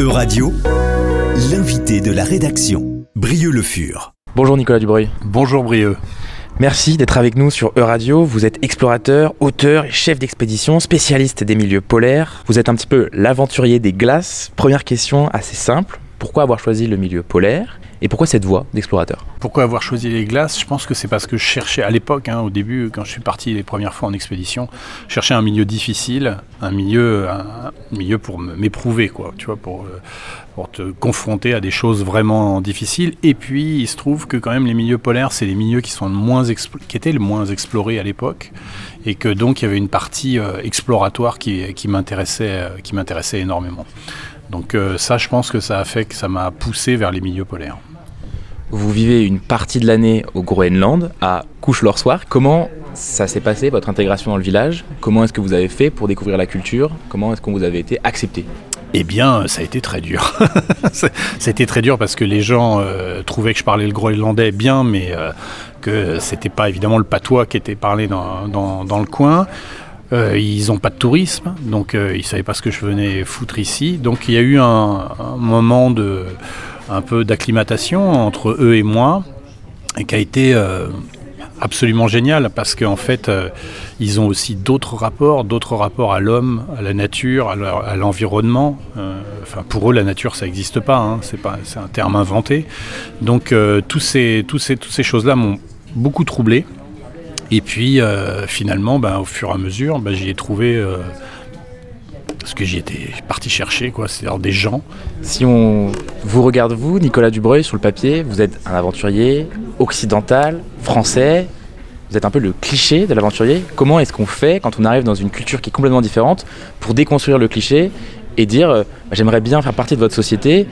E-Radio, l'invité de la rédaction, Brieux Le Fur. Bonjour Nicolas Dubreuil. Bonjour Brieux. Merci d'être avec nous sur E-Radio. Vous êtes explorateur, auteur et chef d'expédition, spécialiste des milieux polaires. Vous êtes un petit peu l'aventurier des glaces. Première question assez simple. Pourquoi avoir choisi le milieu polaire et pourquoi cette voie d'explorateur? Pourquoi avoir choisi les glaces? Je pense que c'est parce que je cherchais à l'époque, hein, au début, quand je suis parti les premières fois en expédition, je cherchais un milieu difficile, un milieu, pour m'éprouver, quoi, tu vois, pour, euh, pour te confronter à des choses vraiment difficiles. Et puis, il se trouve que quand même les milieux polaires, c'est les milieux qui étaient le moins explorés à l'époque, et que donc il y avait une partie euh, exploratoire qui, qui m'intéressait, euh, qui m'intéressait énormément. Donc ça, je pense que ça a fait que ça m'a poussé vers les milieux polaires. Vous vivez une partie de l'année au Groenland, à Couche-Lorsoir. Comment ça s'est passé, votre intégration dans le village? Comment est-ce que vous avez fait pour découvrir la culture? Comment est-ce que vous avez été accepté? Eh bien, ça a été très dur. ça a été très dur parce que les gens euh, trouvaient que je parlais le groenlandais bien, mais euh, que c'était pas évidemment le patois qui était parlé dans, dans, le coin. Euh, ils n'ont pas de tourisme, donc ils ne savaient pas ce que je venais foutre ici. Donc il y a eu un, moment de, un peu d'acclimatation entre eux et moi, et qui a été euh, absolument génial parce qu'en fait, euh, ils ont aussi d'autres rapports, d'autres rapports à l'homme, à la nature, à l'environnement. Euh, enfin, pour eux, la nature, ça n'existe pas. Hein, c'est pas, c'est un terme inventé. Donc, tous ces, ces, toutes ces choses-là m'ont beaucoup troublé. Et puis, finalement, ben, au fur et à mesure, ben, j'y ai trouvé ce que j'y étais parti chercher, quoi, c'est-à-dire des gens. Si on vous regarde, vous, Nicolas Dubreuil, sur le papier, vous êtes un aventurier occidental, français, vous êtes un peu le cliché de l'aventurier. Comment est-ce qu'on fait quand on arrive dans une culture qui est complètement différente pour déconstruire le cliché et dire euh, j'aimerais bien faire partie de votre société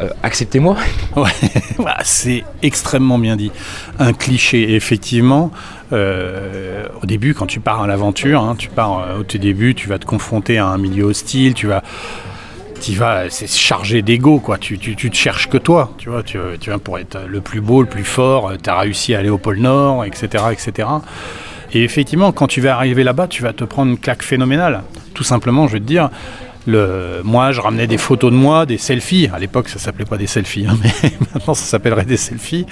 euh, acceptez-moi? Ouais, c'est extrêmement bien dit. Un cliché, effectivement. Euh, au début, quand tu pars à l'aventure, hein, tu pars euh, au début, tu vas te confronter à un milieu hostile, tu vas tu vas, c'est chargé d'ego, quoi. Tu, tu, tu, te cherches que toi, tu vois. Tu, tu vas pour être le plus beau, le plus fort. Tu as réussi à aller au pôle Nord, etc., etc. Et effectivement, quand tu vas arriver là-bas, tu vas te prendre une claque phénoménale. Tout simplement, je vais te dire, moi, je ramenais des photos de moi, des selfies. À l'époque, ça s'appelait pas des selfies, hein, mais maintenant, ça s'appellerait des selfies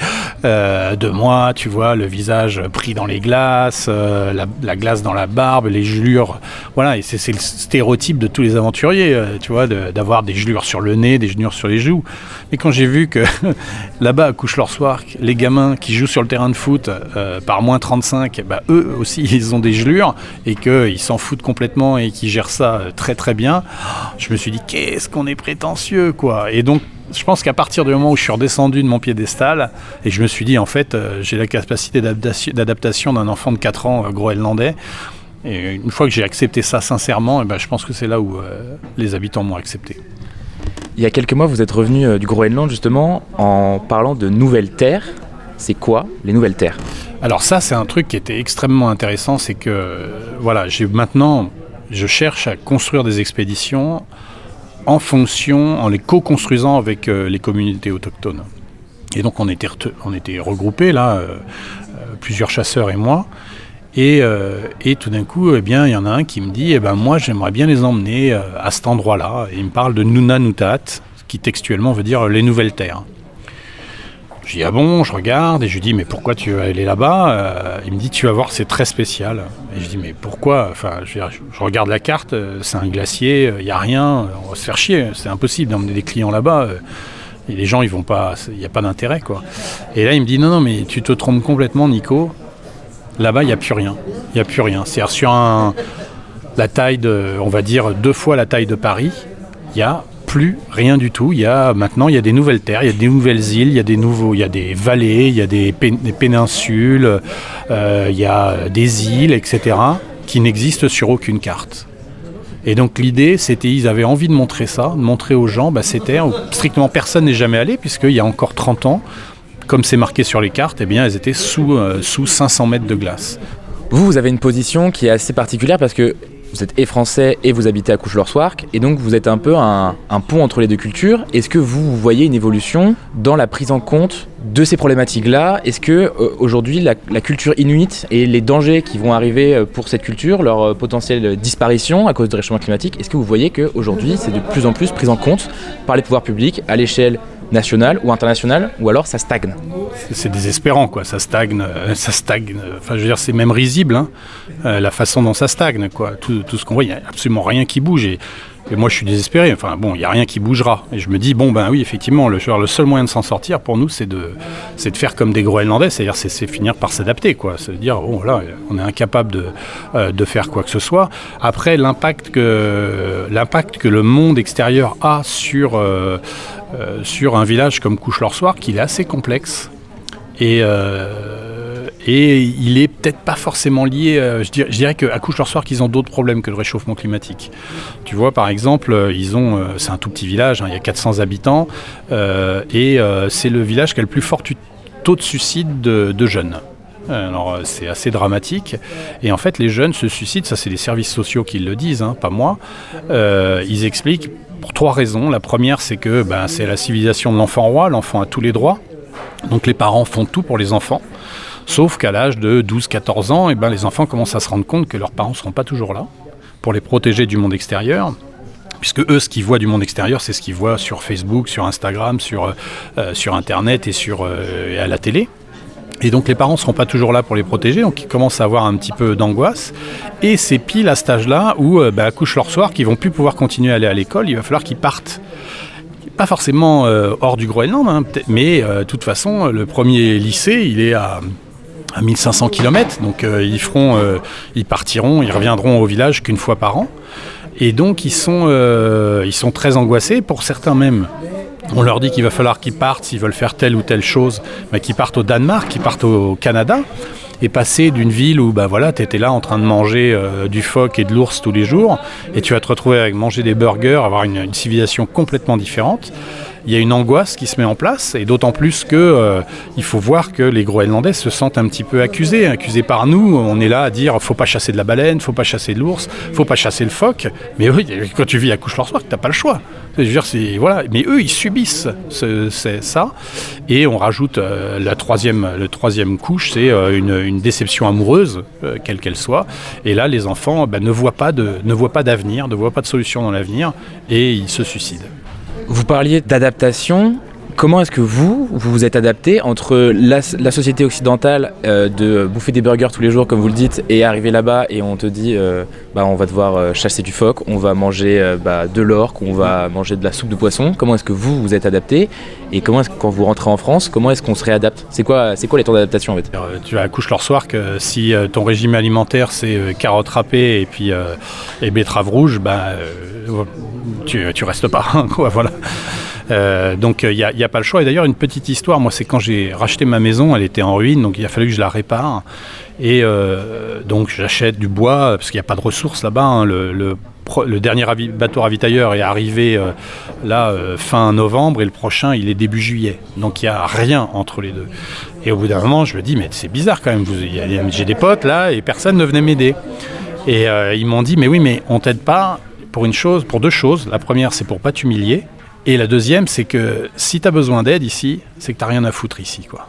euh, de moi. Tu vois, le visage pris dans les glaces, euh, la, glace dans la barbe, les gelures. Voilà, et c'est le stéréotype de tous les aventuriers, euh, tu vois, d'avoir des gelures sur le nez, des gelures sur les joues. Mais quand j'ai vu que là-bas, à Couche-Lorsoir, les gamins qui jouent sur le terrain de foot par moins 35, bah, eux aussi, ils ont des gelures et qu'ils s'en foutent complètement et qu'ils gèrent ça très très bien je me suis dit qu'est-ce qu'on est prétentieux quoi. Et donc je pense qu'à partir du moment où je suis redescendu de mon piédestal et je me suis dit en fait euh, j'ai la capacité d'adaptation d'un enfant de 4 ans euh, groenlandais. Et une fois que j'ai accepté ça sincèrement, et eh ben, je pense que c'est là où euh, les habitants m'ont accepté. Il y a quelques mois, vous êtes revenu du Groenland justement en parlant de nouvelles terres. C'est quoi les nouvelles terres? Alors ça, c'est un truc qui était extrêmement intéressant, c'est que voilà, j'ai maintenant je cherche à construire des expéditions en fonction, en les co-construisant avec euh, les communautés autochtones. Et donc on était, regroupés là, euh, euh, plusieurs chasseurs et moi. Et, tout d'un coup, eh bien, il y en a un qui me dit, eh ben, moi j'aimerais bien les emmener à cet endroit-là. Et il me parle de Nunanutat, qui textuellement veut dire les nouvelles terres. Je dis ah bon, je regarde et je lui dis mais pourquoi tu veux aller là-bas euh, Il me dit tu vas voir c'est très spécial. Et je dis mais pourquoi Enfin je, regarde la carte, euh, c'est un glacier, il euh, n'y a rien, on va se faire chier, c'est impossible d'emmener des clients là-bas. et les gens ils vont pas, il n'y a pas d'intérêt quoi. Et là il me dit non non mais tu te trompes complètement Nico. Là-bas il n'y a plus rien, il n'y a plus rien. C'est sur un, la taille de, on va dire deux fois la taille de Paris, il y a plus rien du tout. Il y a maintenant il y a des nouvelles terres, il y a des nouvelles îles, il y a des nouveaux, il y a des vallées, il y a des, péninsules, euh, il y a des îles, etc. qui n'existent sur aucune carte. Et donc l'idée, c'était, ils avaient envie de montrer ça, de montrer aux gens bah, ces terres où strictement personne n'est jamais allé, puisqu'il y a encore 30 ans, comme c'est marqué sur les cartes, eh bien, elles étaient sous, euh, sous 500 mètres de glace. Vous, vous avez une position qui est assez particulière parce que vous êtes et français et vous habitez à Couche-Lorsoirc, et donc vous êtes un peu un, pont entre les deux cultures. Est-ce que vous, voyez une évolution dans la prise en compte de ces problématiques-là? Est-ce que euh, aujourd'hui la, la culture inuite et les dangers qui vont arriver euh, pour cette culture, leur euh, potentielle disparition à cause du réchauffement climatique, est-ce que vous voyez qu'aujourd'hui c'est de plus en plus pris en compte par les pouvoirs publics à l'échelle nationale ou internationale, ou alors ça stagne C'est désespérant, quoi. Ça stagne, euh, ça stagne. Enfin, je veux dire, c'est même risible, hein, euh, la façon dont ça stagne, quoi. Tout, tout ce qu'on voit, il n'y a absolument rien qui bouge. Et, moi, je suis désespéré. Enfin, bon, il n'y a rien qui bougera. Et je me dis, bon, ben oui, effectivement, le, le seul moyen de s'en sortir pour nous, c'est de, de faire comme des Groenlandais, c'est-à-dire, c'est, finir par s'adapter, quoi. C'est dire, bon, là, on est incapable de, euh, de faire quoi que ce soit. Après, l'impact que, l'impact que le monde extérieur a sur, euh, sur un village comme Couche-Lorsoir, qu'il est assez complexe. Et, euh, il est peut-être pas forcément lié. euh, je dirais, dirais qu'à Couche-Lorsoir, qu'ils ont d'autres problèmes que le réchauffement climatique. Tu vois, par exemple, ils ont, c'est un tout petit village, hein, il y a 400 habitants, et c'est le village qui a le plus fort taux de suicide de, de jeunes. Alors euh, c'est assez dramatique. Et en fait, les jeunes se suicident, ça c'est les services sociaux qui le disent, hein, pas moi. Euh, ils expliquent pour trois raisons. La première, c'est que ben, c'est la civilisation de l'enfant roi, l'enfant a tous les droits. Donc les parents font tout pour les enfants. Sauf qu'à l'âge de 12-14 ans, eh ben, les enfants commencent à se rendre compte que leurs parents ne seront pas toujours là pour les protéger du monde extérieur. Puisque eux, ce qu'ils voient du monde extérieur, c'est ce qu'ils voient sur Facebook, sur Instagram, sur, euh, Internet et, sur, et à la télé. Et donc les parents ne seront pas toujours là pour les protéger, donc ils commencent à avoir un petit peu d'angoisse. Et c'est pile à cet âge-là où euh, bah, leur soir, qu'ils vont plus pouvoir continuer à aller à l'école, il va falloir qu'ils partent. Pas forcément euh, hors du Groenland, hein, mais euh, de toute façon, le premier lycée, il est à, à 1500 km, donc euh, ils, feront, ils partiront, ils reviendront au village qu'une fois par an. Et donc ils sont, ils sont très angoissés, pour certains même. On leur dit qu'il va falloir qu'ils partent s'ils veulent faire telle ou telle chose, mais qu'ils partent au Danemark, qu'ils partent au Canada, et passer d'une ville où bah voilà, tu étais là en train de manger euh, du phoque et de l'ours tous les jours, et tu vas te retrouver avec manger des burgers, avoir une civilisation complètement différente. Il y a une angoisse qui se met en place, et d'autant plus que euh, il faut voir que les Groenlandais se sentent un petit peu accusés, accusés par nous. On est là à dire faut pas chasser de la baleine, faut pas chasser de l'ours, faut pas chasser le phoque. Mais oui, quand tu vis à Couche-Lorsoir, t'as pas le choix. Je veux dire, voilà. Mais eux, ils subissent ce- ça. Et on rajoute euh, la troisième, couche, c'est euh, une, déception amoureuse, quelle qu'elle soit. Et là, les enfants ben, ne voient pas de, ne voient pas d'avenir, ne voient pas de solution dans l'avenir, et ils se suicident. Vous parliez d'adaptation. Comment est-ce que vous, vous êtes adapté entre la, société occidentale euh, de bouffer des burgers tous les jours, comme vous le dites, et arriver là-bas et on te dit, euh, bah, on va devoir euh, chasser du phoque, on va manger bah, de l'orque, on va manger de la soupe de poisson. Comment est-ce que vous vous êtes adapté Et comment est-ce que quand vous rentrez en France, comment est-ce qu'on se réadapte? C'est quoi, quoi les temps d'adaptation en fait? Tu as couche leur soir que si ton régime alimentaire c'est carottes râpées et puis et betteraves rouges, bah, tu, tu restes pas. voilà. Euh, donc il n'y a, pas le choix. Et d'ailleurs, une petite histoire, moi, c'est quand j'ai racheté ma maison, elle était en ruine, donc il a fallu que je la répare. Et euh, donc j'achète du bois, parce qu'il n'y a pas de ressources là-bas. hein. Le, dernier bateau ravitailleur est arrivé euh, là euh, fin novembre et le prochain il est début juillet. Donc il n'y a rien entre les deux. Et au bout d'un moment, je me dis, mais c'est bizarre quand même. J'ai des potes là et personne ne venait m'aider. Et euh, ils m'ont dit, mais oui, mais on t'aide pas pour une chose, pour deux choses. La première, c'est pour pas t'humilier. Et la deuxième, c'est que si tu as besoin d'aide ici, c'est que tu rien à foutre ici, quoi.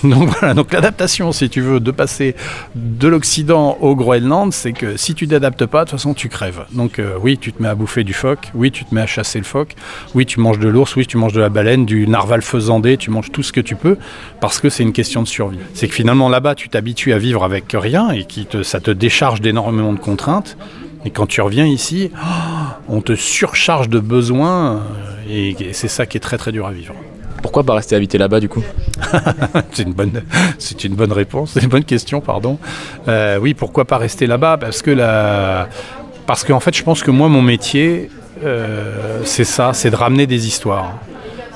Donc voilà, donc l'adaptation, si tu veux, de passer de l'Occident au Groenland, c'est que si tu t'adaptes pas, de toute façon, tu crèves. Donc euh, oui, tu te mets à bouffer du phoque, oui, tu te mets à chasser le phoque, oui, tu manges de l'ours, oui, tu manges de la baleine, du narval faisandé, tu manges tout ce que tu peux, parce que c'est une question de survie. C'est que finalement, là-bas, tu t'habitues à vivre avec rien et qui te, ça te décharge d'énormément de contraintes. Et quand tu reviens ici, on te surcharge de besoins et, c'est ça qui est très très dur à vivre. Pourquoi pas rester habité là-bas du coup? C'est une bonne, c'est une bonne réponse, c'est une bonne question, pardon. Euh, oui, pourquoi pas rester là-bas? Parce que la, parce qu'en fait, je pense que moi, mon métier, euh, c'est ça, c'est de ramener des histoires.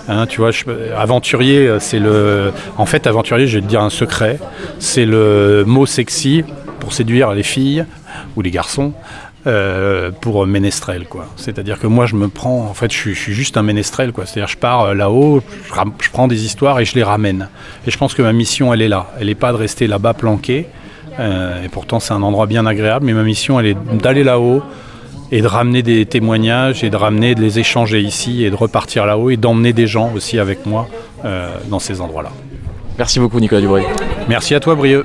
Hein, tu vois, je- aventurier, euh, c'est le. En fait, aventurier, je vais te dire un secret. C'est le mot sexy pour séduire les filles ou les garçons. Euh, pour ménestrel quoi. C'est-à-dire que moi je me prends, en fait je suis, je suis juste un ménestrel quoi. C'est-à-dire je pars euh, là-haut, je, prends des histoires et je les ramène. Et je pense que ma mission elle est là. Elle n'est pas de rester là-bas planqué. et pourtant, c'est un endroit bien agréable. Mais ma mission, elle est d'aller là-haut et de ramener des témoignages et de ramener, de les échanger ici et de repartir là-haut et d'emmener des gens aussi avec moi dans ces endroits-là. Merci beaucoup, Nicolas Dubreuil. Merci à toi, Brieux.